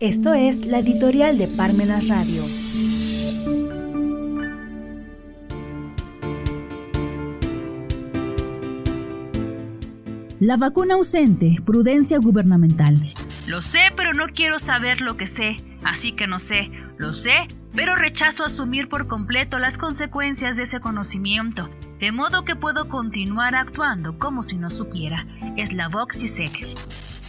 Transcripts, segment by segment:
Esto es la editorial de Parmenas Radio. La vacuna ausente, prudencia gubernamental. Lo sé, pero no quiero saber lo que sé, así que no sé. Lo sé, pero rechazo asumir por completo las consecuencias de ese conocimiento, de modo que puedo continuar actuando como si no supiera. Es la Voxisec.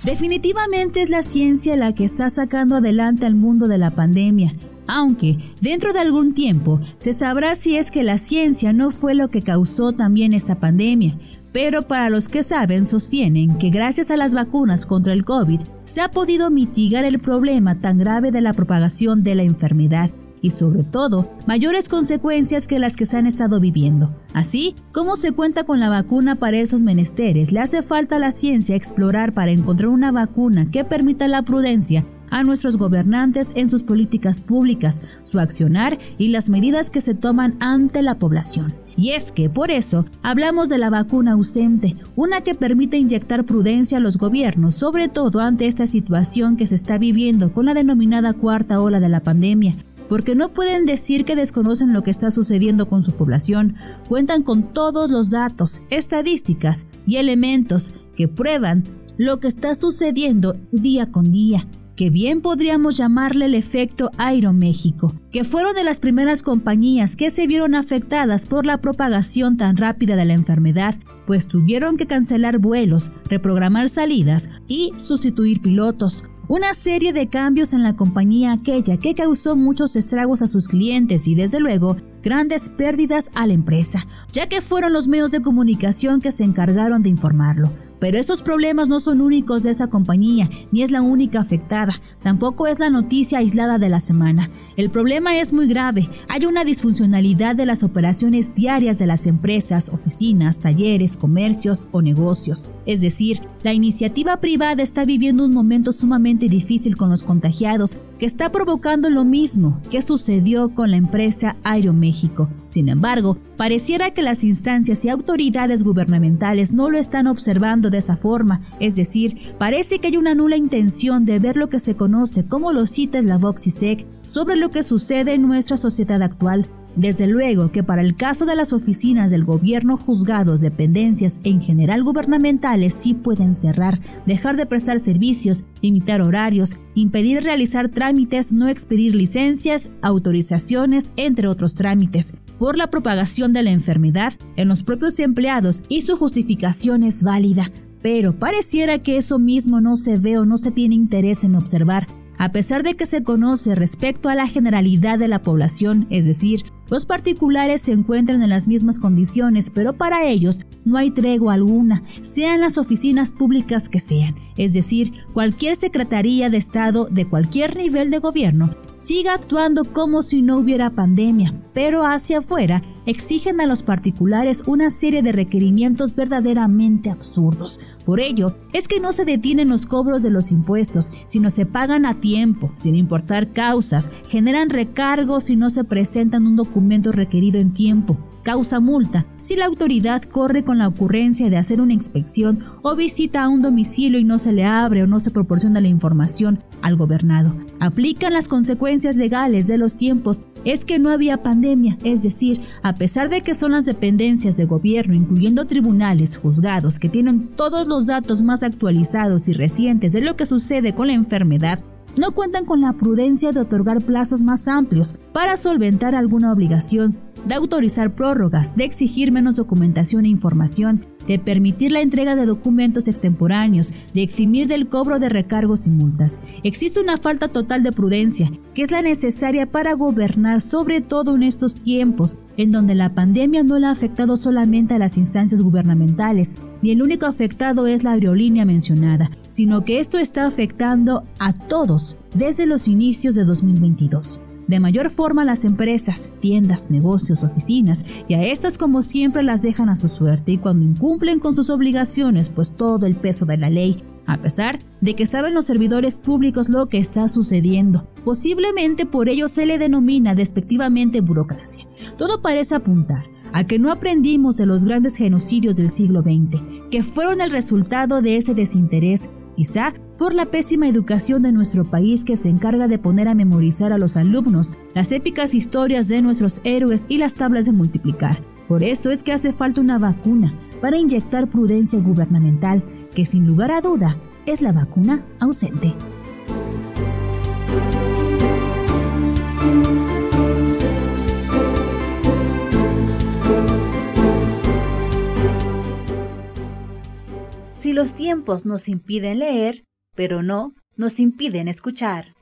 Definitivamente es la ciencia la que está sacando adelante al mundo de la pandemia, aunque dentro de algún tiempo se sabrá si es que la ciencia no fue lo que causó también esta pandemia. Pero para los que saben, sostienen que gracias a las vacunas contra el COVID se ha podido mitigar el problema tan grave de la propagación de la enfermedad y sobre todo mayores consecuencias que las que se han estado viviendo. Así como se cuenta con la vacuna para esos menesteres, le hace falta a la ciencia explorar para encontrar una vacuna que permita la prudencia a nuestros gobernantes en sus políticas públicas, su accionar y las medidas que se toman ante la población. Y es que por eso hablamos de la vacuna ausente, una que permite inyectar prudencia a los gobiernos, sobre todo ante esta situación que se está viviendo con la denominada cuarta ola de la pandemia, porque no pueden decir que desconocen lo que está sucediendo con su población, cuentan con todos los datos, estadísticas y elementos que prueban lo que está sucediendo día con día que bien podríamos llamarle el efecto Aeroméxico, que fueron de las primeras compañías que se vieron afectadas por la propagación tan rápida de la enfermedad, pues tuvieron que cancelar vuelos, reprogramar salidas y sustituir pilotos, una serie de cambios en la compañía aquella que causó muchos estragos a sus clientes y desde luego grandes pérdidas a la empresa, ya que fueron los medios de comunicación que se encargaron de informarlo. Pero estos problemas no son únicos de esa compañía, ni es la única afectada, tampoco es la noticia aislada de la semana. El problema es muy grave, hay una disfuncionalidad de las operaciones diarias de las empresas, oficinas, talleres, comercios o negocios. Es decir, la iniciativa privada está viviendo un momento sumamente difícil con los contagiados, que está provocando lo mismo que sucedió con la empresa Aeroméxico. Sin embargo, pareciera que las instancias y autoridades gubernamentales no lo están observando de esa forma, es decir, parece que hay una nula intención de ver lo que se conoce como los CITES la Voxisec sobre lo que sucede en nuestra sociedad actual, desde luego que para el caso de las oficinas del gobierno, juzgados, dependencias en general gubernamentales sí pueden cerrar, dejar de prestar servicios, limitar horarios, impedir realizar trámites, no expedir licencias, autorizaciones, entre otros trámites, por la propagación de la enfermedad en los propios empleados y su justificación es válida. Pero pareciera que eso mismo no se ve o no se tiene interés en observar, a pesar de que se conoce respecto a la generalidad de la población, es decir, los particulares se encuentran en las mismas condiciones, pero para ellos no hay tregua alguna, sean las oficinas públicas que sean, es decir, cualquier Secretaría de Estado de cualquier nivel de gobierno siga actuando como si no hubiera pandemia, pero hacia afuera exigen a los particulares una serie de requerimientos verdaderamente absurdos. Por ello, es que no se detienen los cobros de los impuestos, sino se pagan a tiempo, sin importar causas, generan recargos si no se presentan un documento requerido en tiempo, causa multa si la autoridad corre con la ocurrencia de hacer una inspección o visita a un domicilio y no se le abre o no se proporciona la información al gobernado. Aplican las consecuencias legales de los tiempos. Es que no había pandemia, es decir, a pesar de que son las dependencias de gobierno, incluyendo tribunales, juzgados, que tienen todos los datos más actualizados y recientes de lo que sucede con la enfermedad, no cuentan con la prudencia de otorgar plazos más amplios para solventar alguna obligación de autorizar prórrogas, de exigir menos documentación e información, de permitir la entrega de documentos extemporáneos, de eximir del cobro de recargos y multas. Existe una falta total de prudencia, que es la necesaria para gobernar, sobre todo en estos tiempos, en donde la pandemia no le ha afectado solamente a las instancias gubernamentales, ni el único afectado es la aerolínea mencionada, sino que esto está afectando a todos desde los inicios de 2022 de mayor forma las empresas, tiendas, negocios, oficinas, y a estas como siempre las dejan a su suerte y cuando incumplen con sus obligaciones, pues todo el peso de la ley, a pesar de que saben los servidores públicos lo que está sucediendo. Posiblemente por ello se le denomina despectivamente burocracia. Todo parece apuntar a que no aprendimos de los grandes genocidios del siglo XX, que fueron el resultado de ese desinterés, quizá por la pésima educación de nuestro país que se encarga de poner a memorizar a los alumnos las épicas historias de nuestros héroes y las tablas de multiplicar. Por eso es que hace falta una vacuna para inyectar prudencia gubernamental, que sin lugar a duda es la vacuna ausente. Si los tiempos nos impiden leer, pero no nos impiden escuchar.